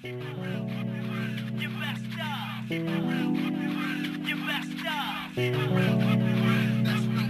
You messed up. You messed up. That's real.